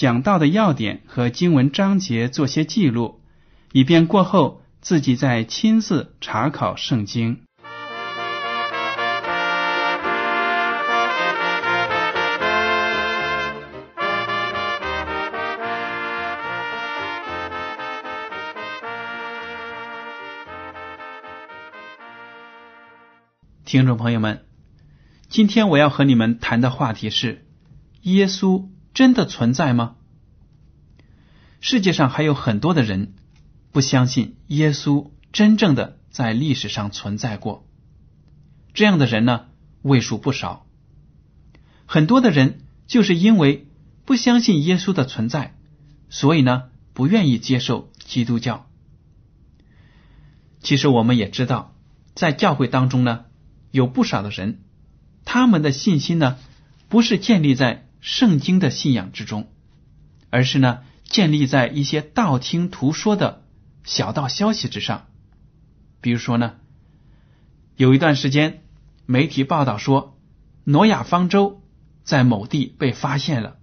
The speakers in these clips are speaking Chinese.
讲到的要点和经文章节做些记录，以便过后自己再亲自查考圣经。听众朋友们，今天我要和你们谈的话题是：耶稣真的存在吗？世界上还有很多的人不相信耶稣真正的在历史上存在过，这样的人呢为数不少。很多的人就是因为不相信耶稣的存在，所以呢不愿意接受基督教。其实我们也知道，在教会当中呢。有不少的人，他们的信心呢，不是建立在圣经的信仰之中，而是呢，建立在一些道听途说的小道消息之上。比如说呢，有一段时间，媒体报道说，挪亚方舟在某地被发现了，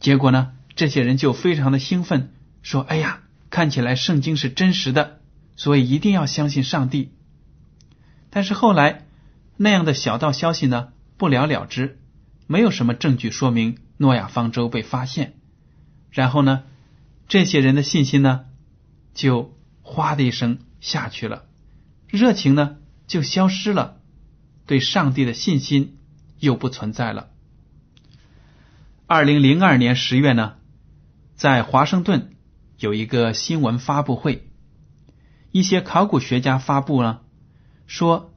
结果呢，这些人就非常的兴奋，说：“哎呀，看起来圣经是真实的，所以一定要相信上帝。”但是后来。那样的小道消息呢，不了了之，没有什么证据说明诺亚方舟被发现。然后呢，这些人的信心呢，就哗的一声下去了，热情呢就消失了，对上帝的信心又不存在了。二零零二年十月呢，在华盛顿有一个新闻发布会，一些考古学家发布了说。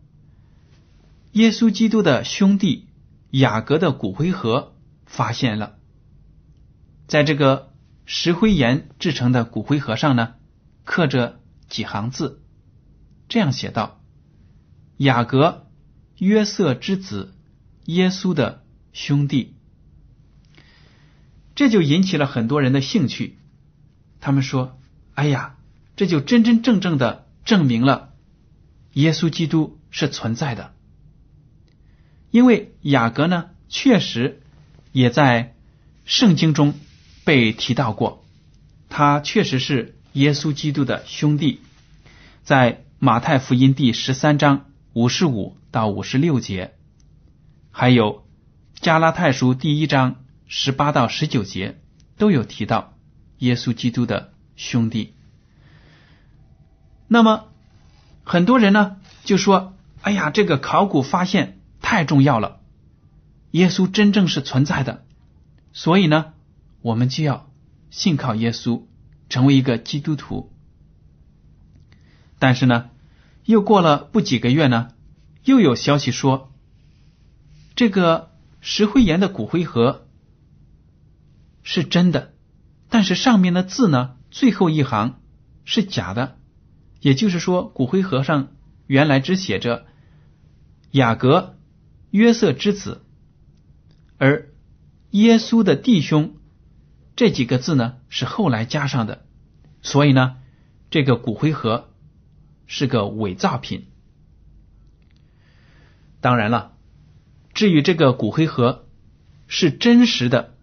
耶稣基督的兄弟雅各的骨灰盒发现了，在这个石灰岩制成的骨灰盒上呢，刻着几行字，这样写道：“雅各，约瑟之子，耶稣的兄弟。”这就引起了很多人的兴趣。他们说：“哎呀，这就真真正正的证明了耶稣基督是存在的。”因为雅各呢，确实也在圣经中被提到过，他确实是耶稣基督的兄弟，在马太福音第十三章五十五到五十六节，还有加拉太书第一章十八到十九节都有提到耶稣基督的兄弟。那么很多人呢就说：“哎呀，这个考古发现。”太重要了，耶稣真正是存在的，所以呢，我们就要信靠耶稣，成为一个基督徒。但是呢，又过了不几个月呢，又有消息说，这个石灰岩的骨灰盒是真的，但是上面的字呢，最后一行是假的，也就是说，骨灰盒上原来只写着雅各。约瑟之子，而耶稣的弟兄这几个字呢是后来加上的，所以呢，这个骨灰盒是个伪造品。当然了，至于这个骨灰盒是真实的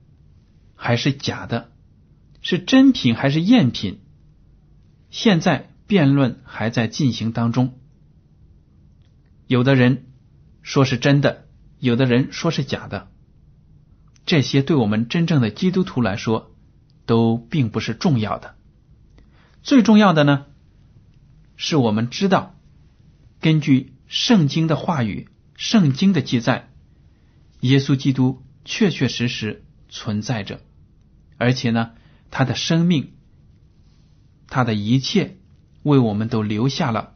还是假的，是真品还是赝品，现在辩论还在进行当中，有的人。说是真的，有的人说是假的，这些对我们真正的基督徒来说都并不是重要的。最重要的呢，是我们知道，根据圣经的话语、圣经的记载，耶稣基督确确实实存在着，而且呢，他的生命、他的一切，为我们都留下了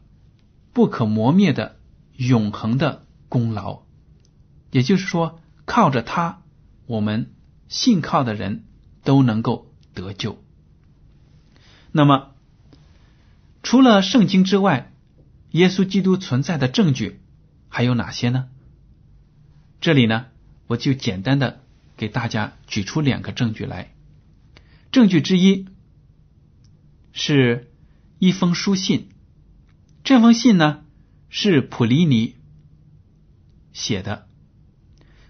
不可磨灭的永恒的功劳。也就是说，靠着他，我们信靠的人都能够得救。那么。除了圣经之外，耶稣基督存在的证据还有哪些呢？这里呢，我就简单的给大家举出两个证据来。证据之一是一封书信，这封信呢是普利尼写的。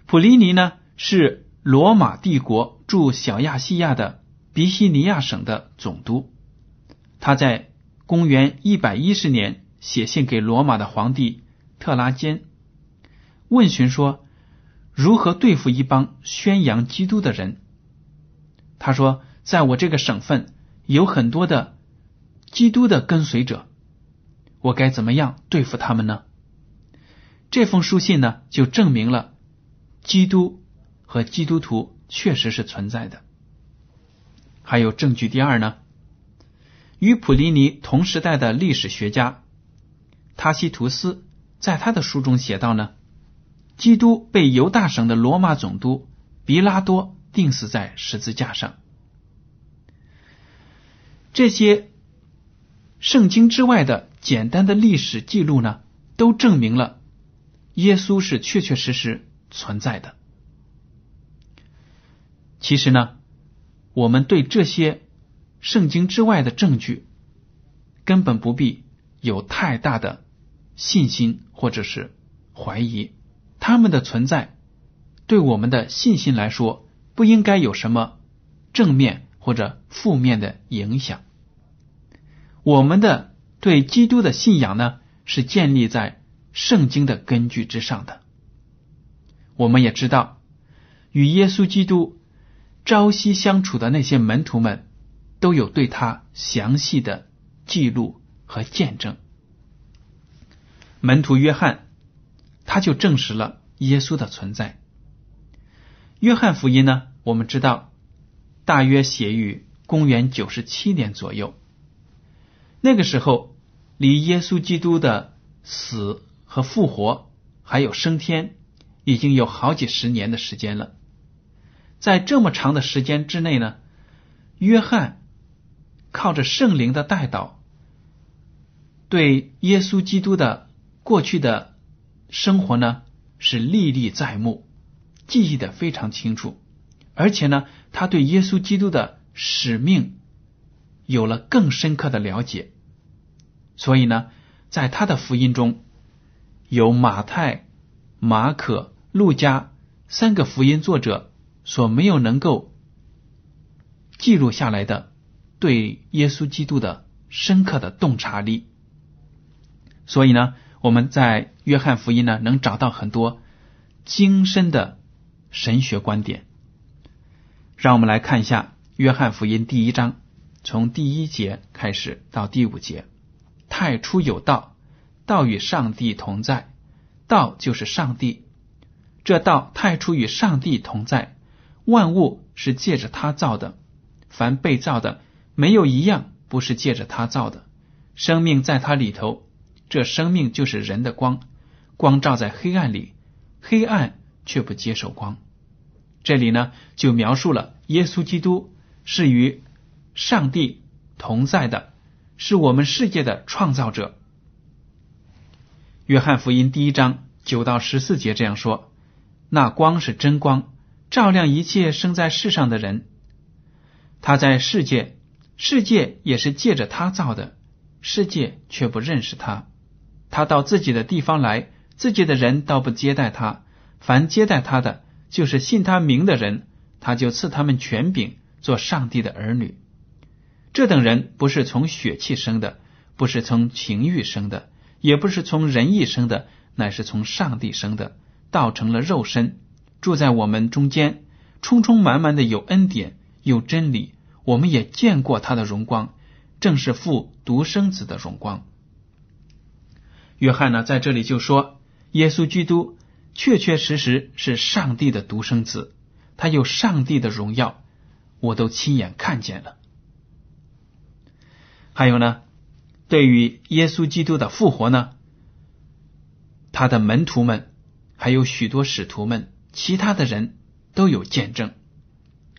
普利尼呢是罗马帝国驻小亚细亚的比西尼亚省的总督，他在。公元一百一十年，写信给罗马的皇帝特拉坚，问询说如何对付一帮宣扬基督的人。他说，在我这个省份有很多的基督的跟随者，我该怎么样对付他们呢？这封书信呢，就证明了基督和基督徒确实是存在的。还有证据第二呢？与普利尼同时代的历史学家塔西图斯在他的书中写道呢：基督被犹大省的罗马总督比拉多钉死在十字架上。这些圣经之外的简单的历史记录呢，都证明了耶稣是确确实实存在的。其实呢，我们对这些。圣经之外的证据，根本不必有太大的信心或者是怀疑。他们的存在对我们的信心来说，不应该有什么正面或者负面的影响。我们的对基督的信仰呢，是建立在圣经的根据之上的。我们也知道，与耶稣基督朝夕相处的那些门徒们。都有对他详细的记录和见证。门徒约翰，他就证实了耶稣的存在。约翰福音呢，我们知道大约写于公元九十七年左右。那个时候，离耶稣基督的死和复活还有升天，已经有好几十年的时间了。在这么长的时间之内呢，约翰。靠着圣灵的带导，对耶稣基督的过去的生活呢是历历在目，记忆的非常清楚，而且呢，他对耶稣基督的使命有了更深刻的了解，所以呢，在他的福音中，有马太、马可、路加三个福音作者所没有能够记录下来的。对耶稣基督的深刻的洞察力，所以呢，我们在约翰福音呢能找到很多精深的神学观点。让我们来看一下约翰福音第一章，从第一节开始到第五节：太初有道，道与上帝同在，道就是上帝。这道太初与上帝同在，万物是借着他造的，凡被造的。没有一样不是借着他造的，生命在他里头，这生命就是人的光，光照在黑暗里，黑暗却不接受光。这里呢，就描述了耶稣基督是与上帝同在的，是我们世界的创造者。约翰福音第一章九到十四节这样说：“那光是真光，照亮一切生在世上的人。他在世界。”世界也是借着他造的，世界却不认识他。他到自己的地方来，自己的人倒不接待他。凡接待他的，就是信他名的人，他就赐他们权柄，做上帝的儿女。这等人不是从血气生的，不是从情欲生的，也不是从人意生的，乃是从上帝生的，道成了肉身，住在我们中间，充充满满的有恩典，有真理。我们也见过他的荣光，正是父独生子的荣光。约翰呢，在这里就说，耶稣基督确确实实是上帝的独生子，他有上帝的荣耀，我都亲眼看见了。还有呢，对于耶稣基督的复活呢，他的门徒们，还有许多使徒们，其他的人都有见证。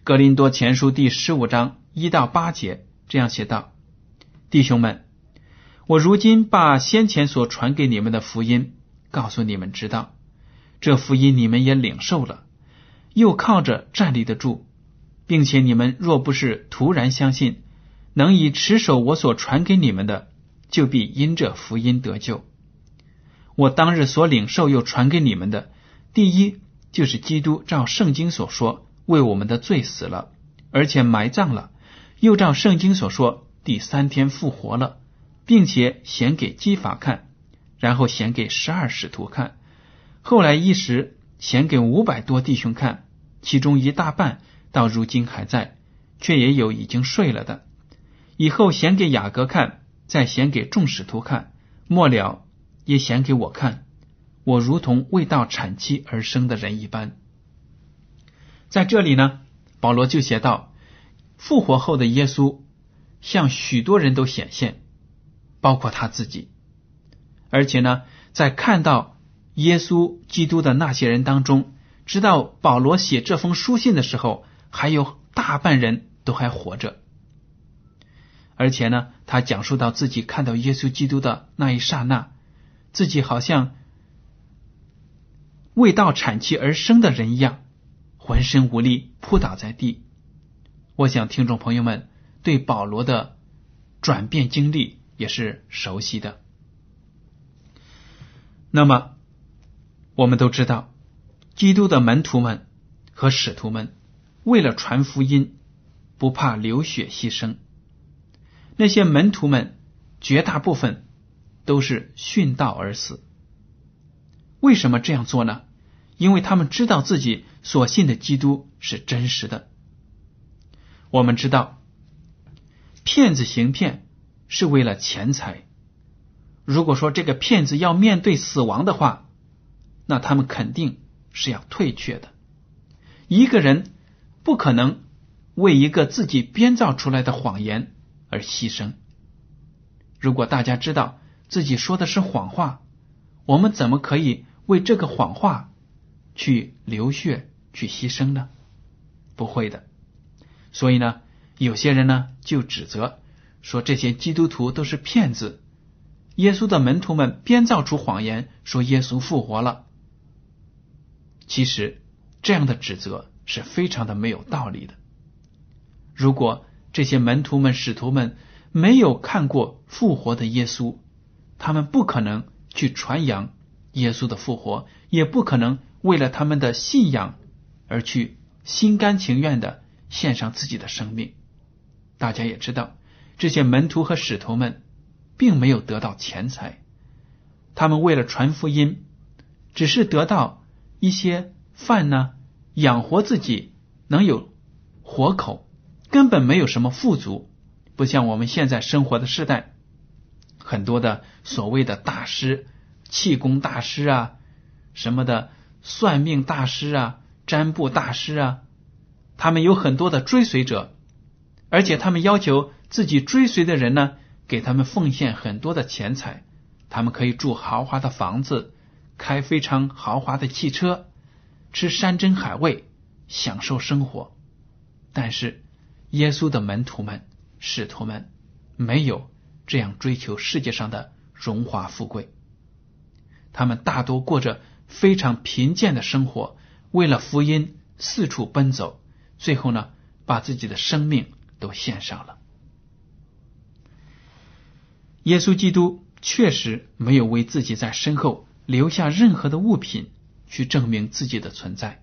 格林多前书第十五章一到八节这样写道：“弟兄们，我如今把先前所传给你们的福音告诉你们知道，这福音你们也领受了，又靠着站立得住，并且你们若不是突然相信。”能以持守我所传给你们的，就必因这福音得救。我当日所领受又传给你们的，第一就是基督照圣经所说为我们的罪死了，而且埋葬了，又照圣经所说第三天复活了，并且显给基法看，然后显给十二使徒看，后来一时显给五百多弟兄看，其中一大半到如今还在，却也有已经睡了的。以后显给雅各看，再显给众使徒看，末了也显给我看。我如同未到产期而生的人一般。在这里呢，保罗就写到，复活后的耶稣向许多人都显现，包括他自己。而且呢，在看到耶稣基督的那些人当中，直到保罗写这封书信的时候，还有大半人都还活着。而且呢，他讲述到自己看到耶稣基督的那一刹那，自己好像未到产期而生的人一样，浑身无力，扑倒在地。我想听众朋友们对保罗的转变经历也是熟悉的。那么，我们都知道，基督的门徒们和使徒们为了传福音，不怕流血牺牲。那些门徒们绝大部分都是殉道而死。为什么这样做呢？因为他们知道自己所信的基督是真实的。我们知道，骗子行骗是为了钱财。如果说这个骗子要面对死亡的话，那他们肯定是要退却的。一个人不可能为一个自己编造出来的谎言。而牺牲。如果大家知道自己说的是谎话，我们怎么可以为这个谎话去流血、去牺牲呢？不会的。所以呢，有些人呢就指责说这些基督徒都是骗子，耶稣的门徒们编造出谎言说耶稣复活了。其实这样的指责是非常的没有道理的。如果这些门徒们、使徒们没有看过复活的耶稣，他们不可能去传扬耶稣的复活，也不可能为了他们的信仰而去心甘情愿的献上自己的生命。大家也知道，这些门徒和使徒们并没有得到钱财，他们为了传福音，只是得到一些饭呢，养活自己，能有活口。根本没有什么富足，不像我们现在生活的时代，很多的所谓的大师、气功大师啊，什么的算命大师啊、占卜大师啊，他们有很多的追随者，而且他们要求自己追随的人呢，给他们奉献很多的钱财，他们可以住豪华的房子，开非常豪华的汽车，吃山珍海味，享受生活，但是。耶稣的门徒们、使徒们没有这样追求世界上的荣华富贵，他们大多过着非常贫贱的生活，为了福音四处奔走，最后呢，把自己的生命都献上了。耶稣基督确实没有为自己在身后留下任何的物品去证明自己的存在，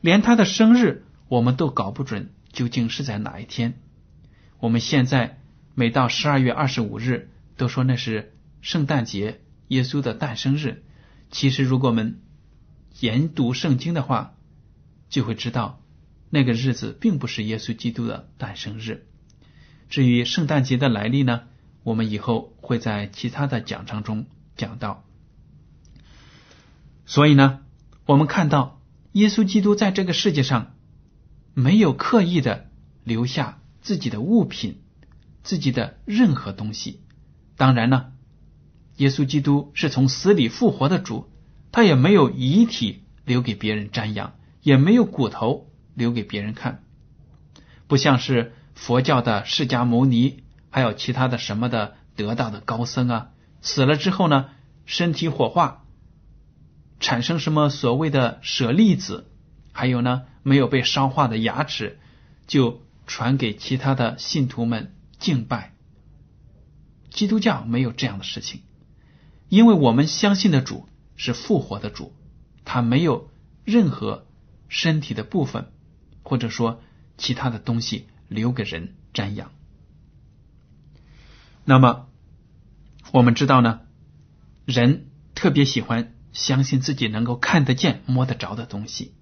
连他的生日我们都搞不准。究竟是在哪一天？我们现在每到十二月二十五日都说那是圣诞节，耶稣的诞生日。其实，如果我们研读圣经的话，就会知道那个日子并不是耶稣基督的诞生日。至于圣诞节的来历呢，我们以后会在其他的讲章中讲到。所以呢，我们看到耶稣基督在这个世界上没有刻意的留下自己的物品、自己的任何东西。当然呢，耶稣基督是从死里复活的主，他也没有遗体留给别人瞻仰，也没有骨头留给别人看，不像是佛教的释迦牟尼，还有其他的什么的得道的高僧啊，死了之后呢，身体火化。产生什么所谓的舍利子，还有呢没有被烧化的牙齿，就传给其他的信徒们敬拜。基督教没有这样的事情，因为我们相信的主是复活的主，他没有任何身体的部分，或者说其他的东西留给人瞻仰。那么我们知道呢，人特别喜欢。相信自己能够看得见、摸得着的东西。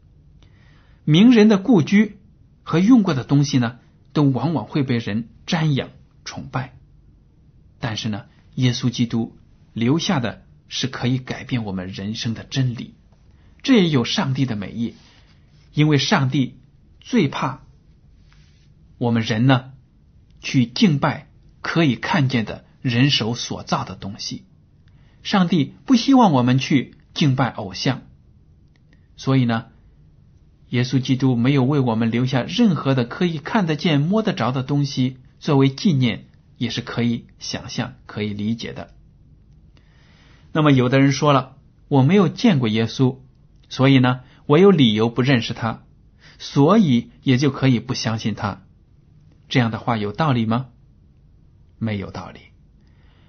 名人的故居和用过的东西呢，都往往会被人瞻仰、崇拜。但是呢，耶稣基督留下的是可以改变我们人生的真理，这也有上帝的美意。因为上帝最怕我们人呢去敬拜可以看见的人手所造的东西。上帝不希望我们去。敬拜偶像，所以呢，耶稣基督没有为我们留下任何的可以看得见、摸得着的东西作为纪念，也是可以想象、可以理解的。那么，有的人说了，我没有见过耶稣，所以呢，我有理由不认识他，所以也就可以不相信他。这样的话有道理吗？没有道理。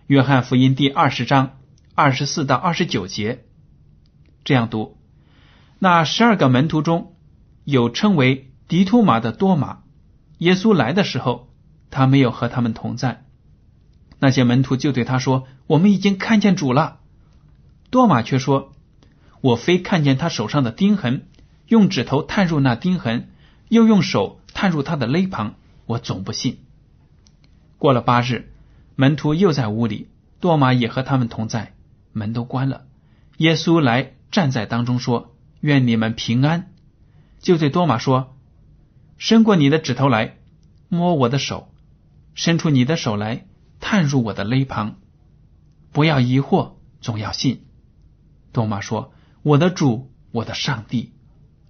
约翰福音第二十章二十四到二十九节。这样读，那十二个门徒中有称为迪图马的多马。耶稣来的时候，他没有和他们同在。那些门徒就对他说：“我们已经看见主了。”多马却说：“我非看见他手上的钉痕，用指头探入那钉痕，又用手探入他的肋旁，我总不信。”过了八日，门徒又在屋里，多马也和他们同在，门都关了。耶稣来。站在当中说：“愿你们平安。”就对多马说：“伸过你的指头来，摸我的手；伸出你的手来，探入我的肋旁。不要疑惑，总要信。”多马说：“我的主，我的上帝。”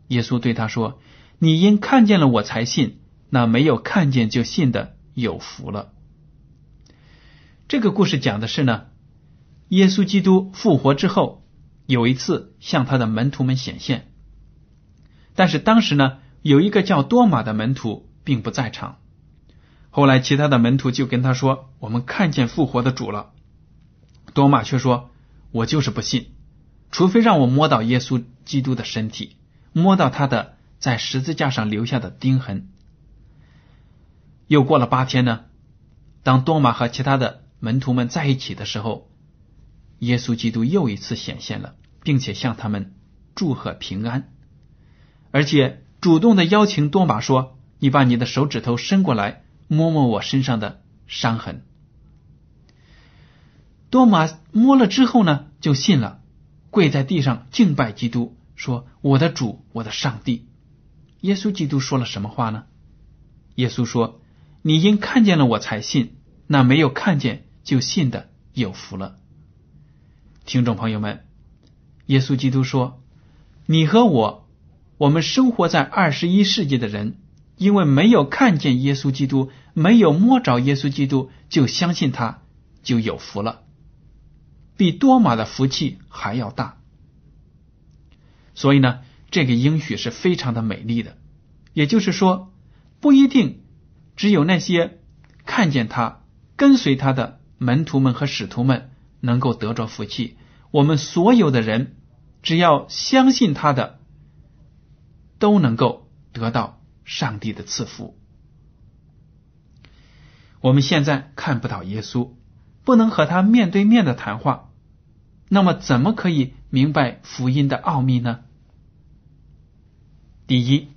耶稣对他说：“你因看见了我才信，那没有看见就信的有福了。”这个故事讲的是呢，耶稣基督复活之后。有一次向他的门徒们显现，但是当时呢，有一个叫多马的门徒并不在场。后来其他的门徒就跟他说：“我们看见复活的主了。”多马却说：“我就是不信，除非让我摸到耶稣基督的身体，摸到他的在十字架上留下的钉痕。”又过了八天呢，当多马和其他的门徒们在一起的时候。耶稣基督又一次显现了，并且向他们祝贺平安，而且主动的邀请多马说：“你把你的手指头伸过来，摸摸我身上的伤痕。”多马摸了之后呢，就信了，跪在地上敬拜基督，说：“我的主，我的上帝。”耶稣基督说了什么话呢？耶稣说：“你因看见了我才信，那没有看见就信的有福了。”听众朋友们，耶稣基督说：“你和我，我们生活在二十一世纪的人，因为没有看见耶稣基督，没有摸着耶稣基督，就相信他，就有福了，比多马的福气还要大。所以呢，这个应许是非常的美丽的。也就是说，不一定只有那些看见他、跟随他的门徒们和使徒们。”能够得着福气，我们所有的人只要相信他的，都能够得到上帝的赐福。我们现在看不到耶稣，不能和他面对面的谈话，那么怎么可以明白福音的奥秘呢？第一，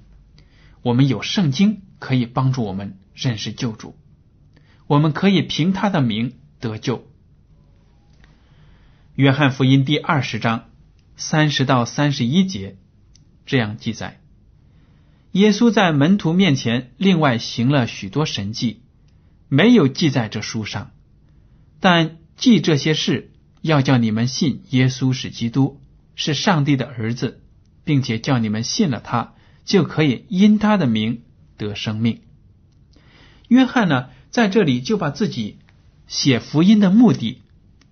我们有圣经可以帮助我们认识救主，我们可以凭他的名得救。约翰福音第二十章三十到三十一节这样记载：耶稣在门徒面前另外行了许多神迹，没有记在这书上，但记这些事，要叫你们信耶稣是基督，是上帝的儿子，并且叫你们信了他。就可以因他的名得生命。约翰呢，在这里就把自己写福音的目的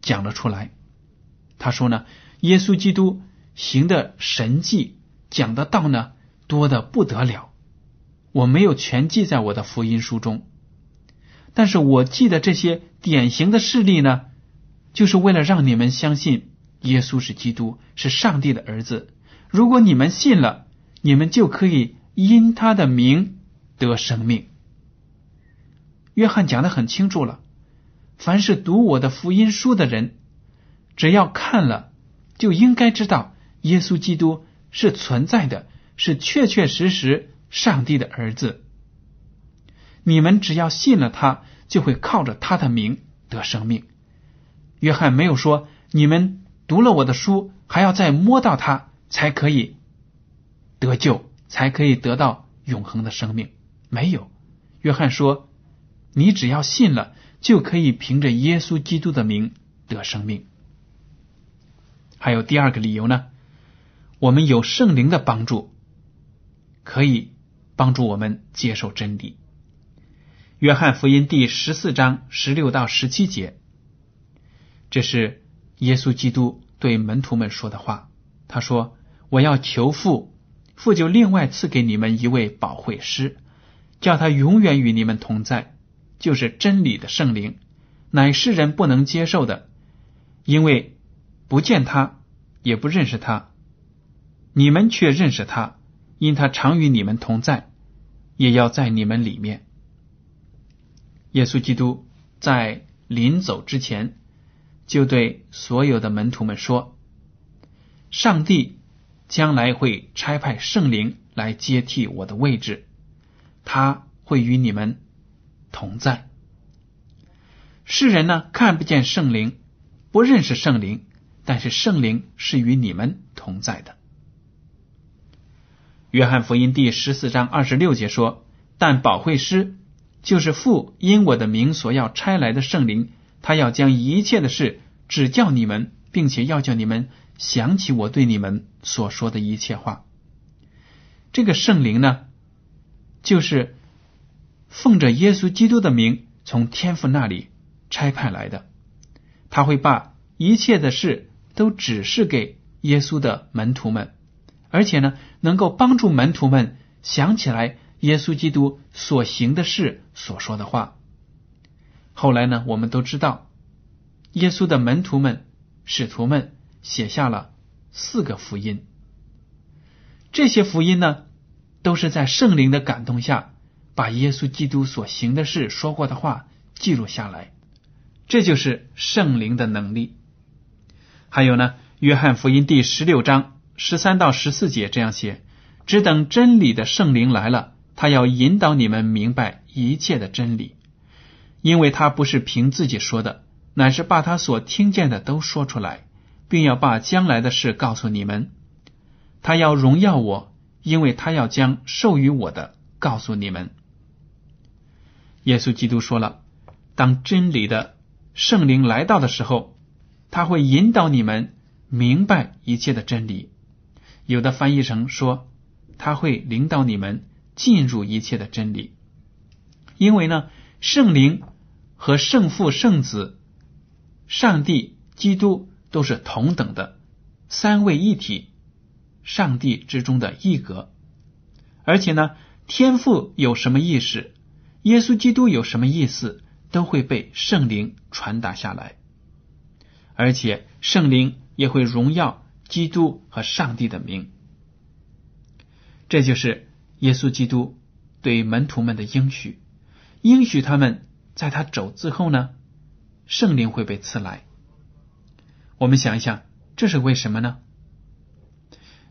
讲了出来。他说呢，耶稣基督行的神迹，讲的道呢，多的不得了。我没有全记在我的福音书中，但是我记得这些典型的事例呢，就是为了让你们相信耶稣是基督，是上帝的儿子。如果你们信了。你们就可以因他的名得生命。约翰讲的很清楚了，凡是读我的福音书的人，只要看了，就应该知道耶稣基督是存在的，是确确实实上帝的儿子。你们只要信了他，就会靠着他的名得生命。约翰没有说你们读了我的书，还要再摸到它才可以。得救才可以得到永恒的生命。没有，约翰说：“你只要信了，就可以凭着耶稣基督的名得生命。”还有第二个理由呢？我们有圣灵的帮助，可以帮助我们接受真理。约翰福音第十四章十六到十七节，这是耶稣基督对门徒们说的话。他说：“我要求父。”父就另外赐给你们一位保惠师，叫他永远与你们同在，就是真理的圣灵，乃世人不能接受的，因为不见他，也不认识他。你们却认识他，因他常与你们同在，也要在你们里面。耶稣基督在临走之前，就对所有的门徒们说：“上帝。”将来会差派圣灵来接替我的位置，他会与你们同在。世人呢看不见圣灵，不认识圣灵，但是圣灵是与你们同在的。约翰福音第十四章二十六节说：“但保惠师就是父因我的名所要差来的圣灵，他要将一切的事指教你们，并且要叫你们。”想起我对你们所说的一切话，这个圣灵呢，就是奉着耶稣基督的名从天父那里差派来的，他会把一切的事都指示给耶稣的门徒们，而且呢，能够帮助门徒们想起来耶稣基督所行的事、所说的话。后来呢，我们都知道，耶稣的门徒们、使徒们。写下了四个福音，这些福音呢，都是在圣灵的感动下，把耶稣基督所行的事、说过的话记录下来。这就是圣灵的能力。还有呢，《约翰福音》第十六章十三到十四节这样写：“只等真理的圣灵来了，他要引导你们明白一切的真理，因为他不是凭自己说的，乃是把他所听见的都说出来。”并要把将来的事告诉你们，他要荣耀我，因为他要将授予我的告诉你们。耶稣基督说了，当真理的圣灵来到的时候，他会引导你们明白一切的真理。有的翻译成说，他会领导你们进入一切的真理。因为呢，圣灵和圣父、圣子、上帝、基督。都是同等的三位一体，上帝之中的一格。而且呢，天赋有什么意识，耶稣基督有什么意思，都会被圣灵传达下来。而且圣灵也会荣耀基督和上帝的名。这就是耶稣基督对门徒们的应许，应许他们在他走之后呢，圣灵会被赐来。我们想一想，这是为什么呢？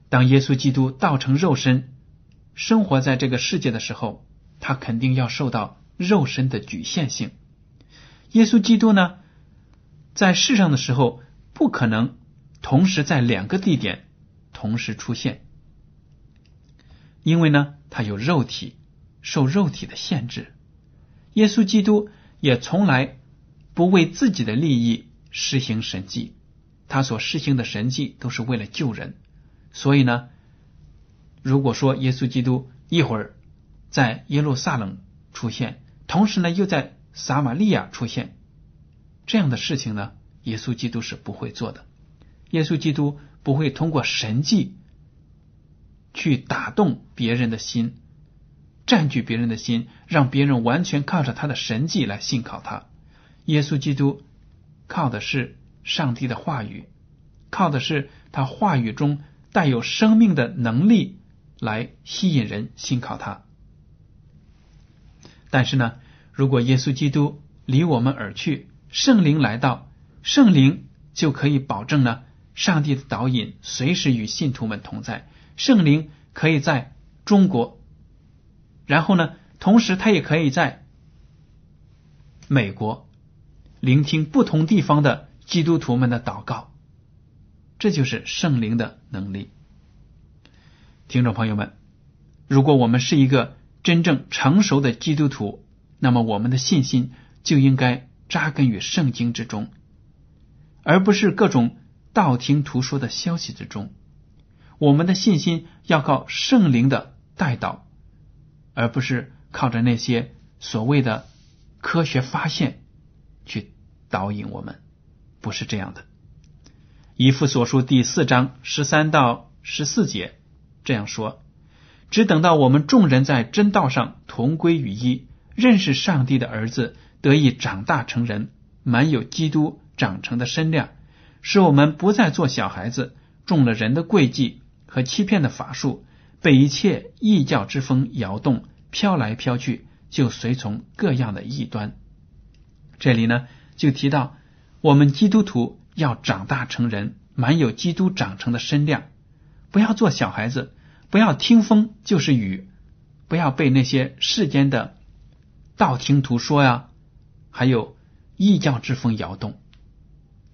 当耶稣基督道成肉身，生活在这个世界的时候，他肯定要受到肉身的局限性。耶稣基督呢，在世上的时候，不可能同时在两个地点同时出现，因为呢，他有肉体，受肉体的限制。耶稣基督也从来不为自己的利益施行神迹，他所施行的神迹都是为了救人。所以呢，如果说耶稣基督一会儿在耶路撒冷出现，同时呢又在撒玛利亚出现这样的事情呢，耶稣基督是不会做的。耶稣基督不会通过神迹去打动别人的心，占据别人的心，让别人完全靠着他的神迹来信靠他。耶稣基督靠的是上帝的话语，靠的是他话语中带有生命的能力来吸引人信靠他。但是呢？如果耶稣基督离我们而去，圣灵来到，圣灵就可以保证呢，上帝的导引随时与信徒们同在。圣灵可以在中国，然后呢，同时他也可以在美国聆听不同地方的基督徒们的祷告。这就是圣灵的能力。听众朋友们，如果我们是一个真正成熟的基督徒，那么，我们的信心就应该扎根于圣经之中，而不是各种道听途说的消息之中。我们的信心要靠圣灵的带导，而不是靠着那些所谓的科学发现去导引我们。不是这样的。以父所书第四章十三到十四节这样说：只等到我们众人在真道上同归于一。认识上帝的儿子得以长大成人，满有基督长成的身量，使我们不再做小孩子，中了人的诡计和欺骗的法术，被一切异教之风摇动，飘来飘去，就随从各样的异端。这里呢，就提到我们基督徒要长大成人，满有基督长成的身量，不要做小孩子，不要听风就是雨，不要被那些世间的。道听途说呀，还有异教之风摇动，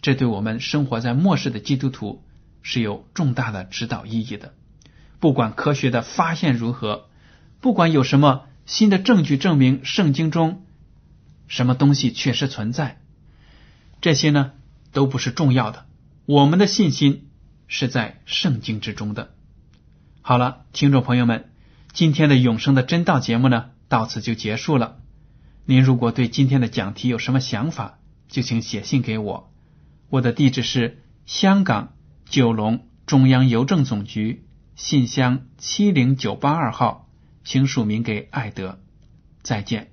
这对我们生活在末世的基督徒是有重大的指导意义的。不管科学的发现如何，不管有什么新的证据证明圣经中什么东西确实存在，这些呢都不是重要的。我们的信心是在圣经之中的。好了，听众朋友们，今天的永生的真道节目呢，到此就结束了。您如果对今天的讲题有什么想法，就请写信给我。我的地址是香港九龙中央邮政总局信箱七零九八二号，请署名给艾德。再见。